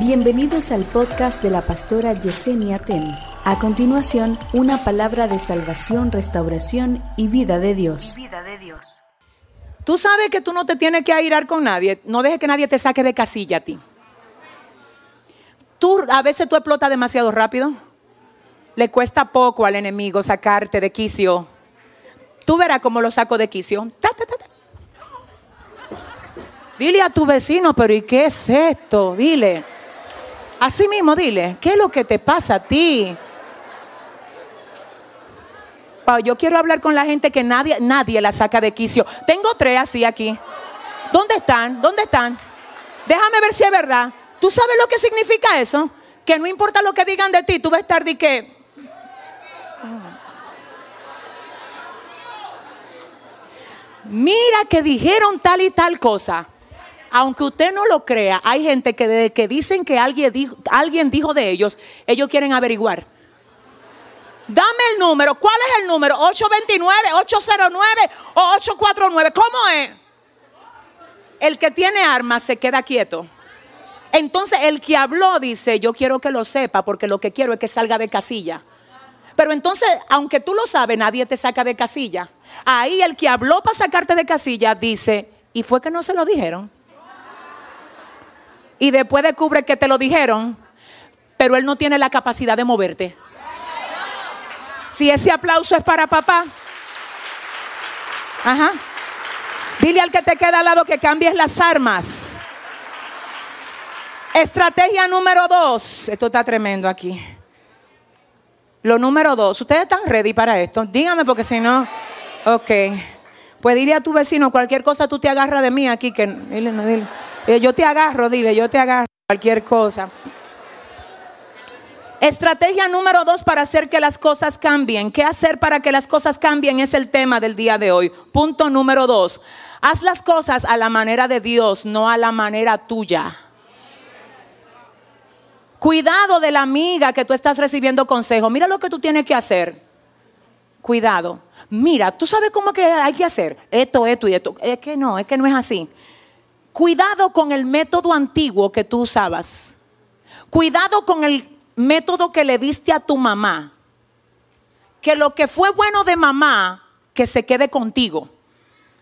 Bienvenidos al podcast de la pastora Yesenia Ten. A continuación, una palabra de salvación, restauración y vida de Dios. vida de Dios. Tú sabes que tú no te tienes que airar con nadie. No dejes que nadie te saque de casilla a ti. Tú, a veces tú explotas demasiado rápido. Le cuesta poco al enemigo sacarte de quicio. Tú verás cómo lo saco de quicio. Ta, ta, ta, ta. Dile a tu vecino, pero ¿y qué es esto? Dile. Así mismo, dile, ¿qué es lo que te pasa a ti? Yo quiero hablar con la gente que nadie, nadie la saca de quicio. Tengo tres así aquí. ¿Dónde están? ¿Dónde están? Déjame ver si es verdad. ¿Tú sabes lo que significa eso? Que no importa lo que digan de ti, tú vas a estar de que. Mira que dijeron tal y tal cosa. Aunque usted no lo crea, hay gente que desde que dicen que alguien dijo, alguien dijo de ellos, ellos quieren averiguar. Dame el número. ¿Cuál es el número? 829, 809 o 849. ¿Cómo es? El que tiene armas se queda quieto. Entonces el que habló dice, yo quiero que lo sepa porque lo que quiero es que salga de casilla. Pero entonces, aunque tú lo sabes, nadie te saca de casilla. Ahí el que habló para sacarte de casilla dice, ¿y fue que no se lo dijeron? Y después descubre que te lo dijeron, pero él no tiene la capacidad de moverte. Si ese aplauso es para papá, ajá. Dile al que te queda al lado que cambies las armas. Estrategia número dos. Esto está tremendo aquí. Lo número dos. ¿Ustedes están ready para esto? Dígame porque si no. Ok. Pues dile a tu vecino cualquier cosa tú te agarras de mí aquí. Dile, no, dile. Eh, Yo te agarro, dile, yo te agarro cualquier cosa. Estrategia número dos para hacer que las cosas cambien. ¿Qué hacer para que las cosas cambien? Es el tema del día de hoy. Punto número dos. Haz las cosas a la manera de Dios, no a la manera tuya. Cuidado de la amiga que tú estás recibiendo consejo. Mira lo que tú tienes que hacer. Cuidado. Mira, tú sabes cómo que hay que hacer esto, esto y esto. Es que no, es que no es así. Cuidado con el método antiguo que tú usabas. Cuidado con el método que le diste a tu mamá. Que lo que fue bueno de mamá, que se quede contigo.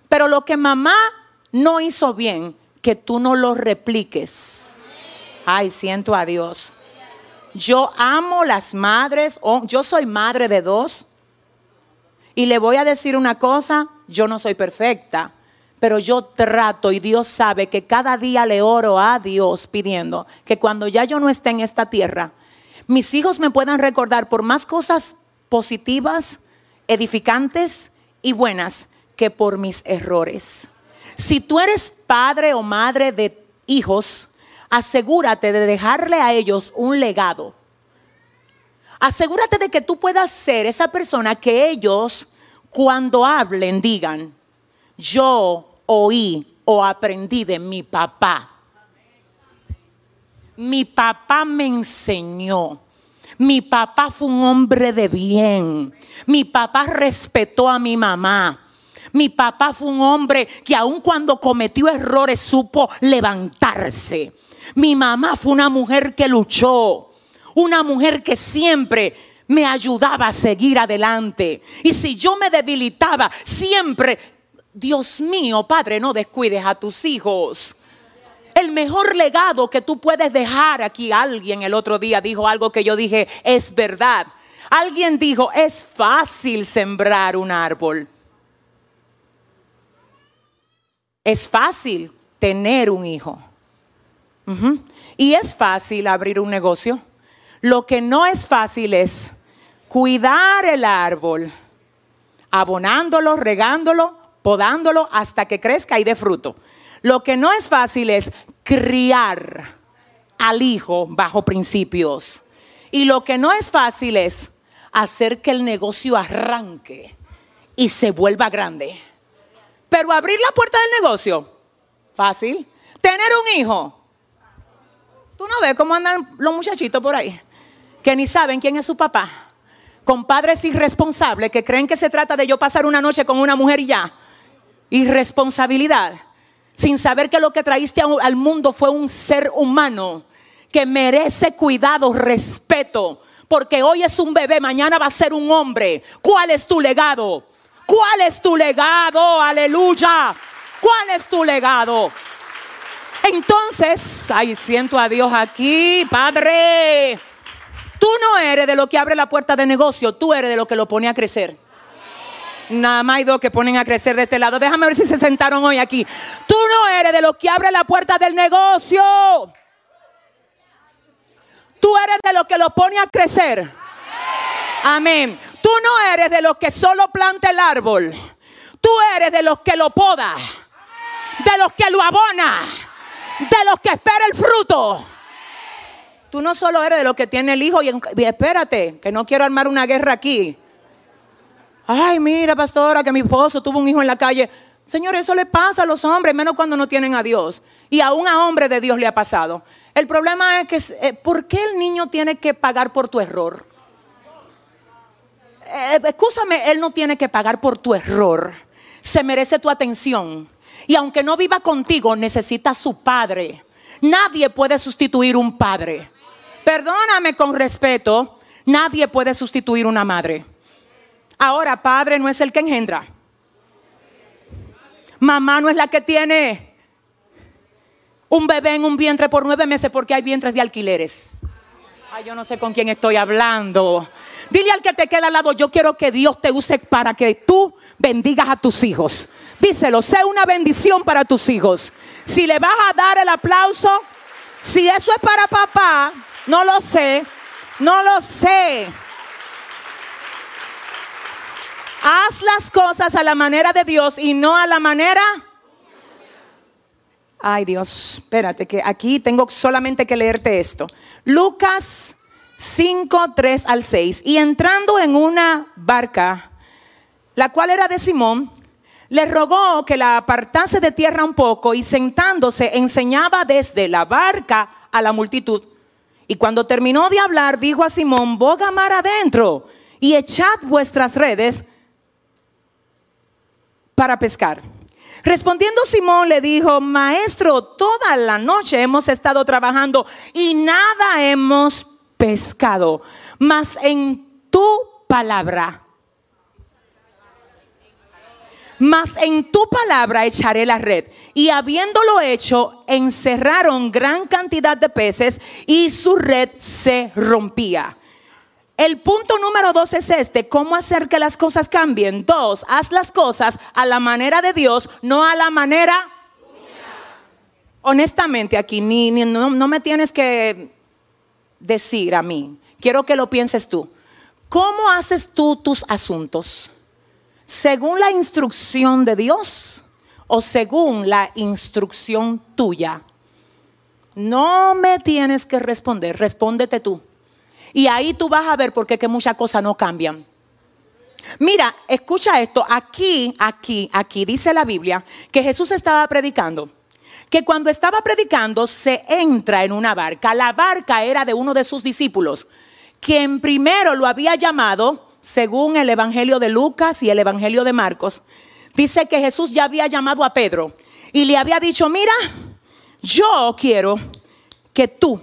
Pero lo que mamá no hizo bien, que tú no lo repliques. Ay, siento a Dios. Yo amo las madres. yo soy madre de dos. Y le voy a decir una cosa, yo no soy perfecta, pero yo trato y Dios sabe que cada día le oro a Dios pidiendo que cuando ya yo no esté en esta tierra, mis hijos me puedan recordar por más cosas positivas, edificantes y buenas que por mis errores. Si tú eres padre o madre de hijos, asegúrate de dejarle a ellos un legado. Asegúrate de que tú puedas ser esa persona que ellos cuando hablen digan, yo oí o aprendí de mi papá. Mi papá me enseñó. Mi papá fue un hombre de bien. Mi papá respetó a mi mamá. Mi papá fue un hombre que aun cuando cometió errores supo levantarse. Mi mamá fue una mujer que luchó. Una mujer que siempre me ayudaba a seguir adelante. Y si yo me debilitaba, siempre, Dios mío, Padre, no descuides a tus hijos. El mejor legado que tú puedes dejar aquí, alguien el otro día dijo algo que yo dije, es verdad. Alguien dijo, es fácil sembrar un árbol. Es fácil tener un hijo. Y es fácil abrir un negocio. Lo que no es fácil es cuidar el árbol, abonándolo, regándolo, podándolo hasta que crezca y dé fruto. Lo que no es fácil es criar al hijo bajo principios. Y lo que no es fácil es hacer que el negocio arranque y se vuelva grande. Pero abrir la puerta del negocio, fácil. Tener un hijo. Tú no ves cómo andan los muchachitos por ahí, que ni saben quién es su papá. Con padres irresponsables que creen que se trata de yo pasar una noche con una mujer y ya. Irresponsabilidad. Sin saber que lo que traíste al mundo fue un ser humano que merece cuidado, respeto, porque hoy es un bebé, mañana va a ser un hombre. ¿Cuál es tu legado? ¿Cuál es tu legado? Aleluya. ¿Cuál es tu legado? Entonces, ay, siento a Dios aquí, Padre. Tú no eres de lo que abre la puerta de negocio, tú eres de lo que lo pone a crecer. Nada más hay dos que ponen a crecer de este lado. Déjame ver si se sentaron hoy aquí. Tú no eres de lo que abre la puerta del negocio. Tú eres de lo que lo pone a crecer. Amén. Tú no eres de los que solo planta el árbol. Tú eres de los que lo poda. De los que lo abona. De los que espera el fruto. Tú no solo eres de los que tiene el hijo y espérate, que no quiero armar una guerra aquí. Ay, mira, pastora, que mi esposo tuvo un hijo en la calle. Señor, eso le pasa a los hombres, menos cuando no tienen a Dios. Y aún a hombre de Dios le ha pasado. El problema es que, eh, ¿por qué el niño tiene que pagar por tu error? Eh, escúchame, él no tiene que pagar por tu error. Se merece tu atención. Y aunque no viva contigo, necesita su padre. Nadie puede sustituir un padre. Perdóname con respeto, nadie puede sustituir una madre. Ahora, padre no es el que engendra. Mamá no es la que tiene un bebé en un vientre por nueve meses porque hay vientres de alquileres. Ay, yo no sé con quién estoy hablando. Dile al que te queda al lado, yo quiero que Dios te use para que tú bendigas a tus hijos. Díselo, sé una bendición para tus hijos. Si le vas a dar el aplauso, si eso es para papá, no lo sé, no lo sé. Haz las cosas a la manera de Dios y no a la manera. Ay Dios, espérate que aquí tengo solamente que leerte esto. Lucas 5, 3 al 6. Y entrando en una barca, la cual era de Simón, le rogó que la apartase de tierra un poco y sentándose enseñaba desde la barca a la multitud. Y cuando terminó de hablar, dijo a Simón, boga mar adentro y echad vuestras redes para pescar. Respondiendo Simón le dijo, maestro, toda la noche hemos estado trabajando y nada hemos pescado, mas en tu palabra, mas en tu palabra echaré la red. Y habiéndolo hecho, encerraron gran cantidad de peces y su red se rompía. El punto número dos es este, ¿cómo hacer que las cosas cambien? Dos, haz las cosas a la manera de Dios, no a la manera... Honestamente aquí, ni, no, no me tienes que decir a mí, quiero que lo pienses tú. ¿Cómo haces tú tus asuntos? ¿Según la instrucción de Dios o según la instrucción tuya? No me tienes que responder, respóndete tú. Y ahí tú vas a ver por qué que muchas cosas no cambian. Mira, escucha esto. Aquí, aquí, aquí dice la Biblia que Jesús estaba predicando. Que cuando estaba predicando se entra en una barca. La barca era de uno de sus discípulos, quien primero lo había llamado, según el Evangelio de Lucas y el Evangelio de Marcos. Dice que Jesús ya había llamado a Pedro y le había dicho, mira, yo quiero que tú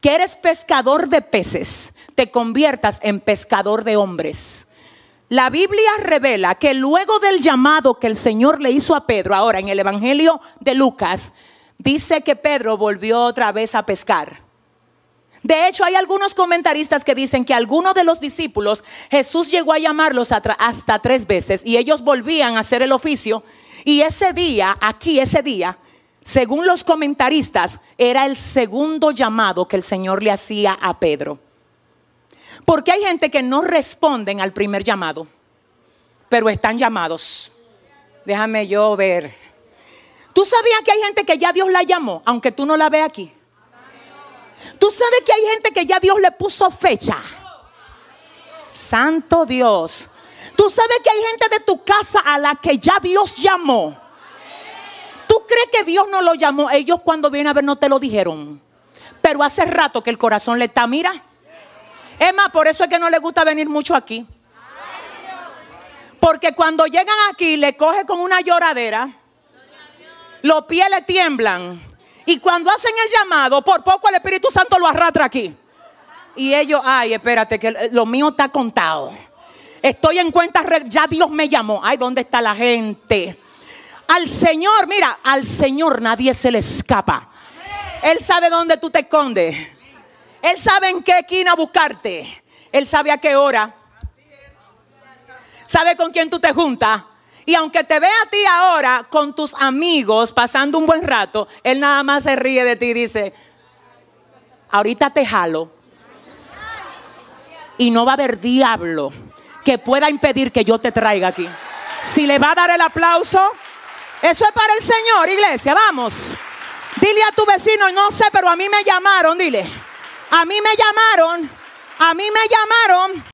que eres pescador de peces, te conviertas en pescador de hombres. La Biblia revela que luego del llamado que el Señor le hizo a Pedro, ahora en el Evangelio de Lucas, dice que Pedro volvió otra vez a pescar. De hecho, hay algunos comentaristas que dicen que algunos de los discípulos Jesús llegó a llamarlos hasta tres veces y ellos volvían a hacer el oficio. Y ese día, aquí ese día, según los comentaristas, era el segundo llamado que el Señor le hacía a Pedro. Porque hay gente que no responden al primer llamado, pero están llamados. Déjame yo ver. ¿Tú sabías que hay gente que ya Dios la llamó, aunque tú no la veas aquí? ¿Tú sabes que hay gente que ya Dios le puso fecha? Santo Dios. ¿Tú sabes que hay gente de tu casa a la que ya Dios llamó? ¿Tú crees que Dios no lo llamó? Ellos cuando vienen a ver no te lo dijeron. Pero hace rato que el corazón le está, mira. Es más, por eso es que no le gusta venir mucho aquí. Porque cuando llegan aquí le coge con una lloradera, los pies le tiemblan Y cuando hacen el llamado, por poco el Espíritu Santo lo arrastra aquí. Y ellos, ay, espérate, que lo mío está contado. Estoy en cuenta, ya Dios me llamó. Ay, ¿dónde está la gente? Al Señor, mira, al Señor nadie se le escapa. Él sabe dónde tú te escondes. Él sabe en qué esquina buscarte. Él sabe a qué hora. Sabe con quién tú te juntas. Y aunque te vea a ti ahora con tus amigos pasando un buen rato, Él nada más se ríe de ti y dice, ahorita te jalo. Y no va a haber diablo que pueda impedir que yo te traiga aquí. Si le va a dar el aplauso, eso es para el Señor, iglesia, vamos. Dile a tu vecino, no sé, pero a mí me llamaron, dile. A mí me llamaron, a mí me llamaron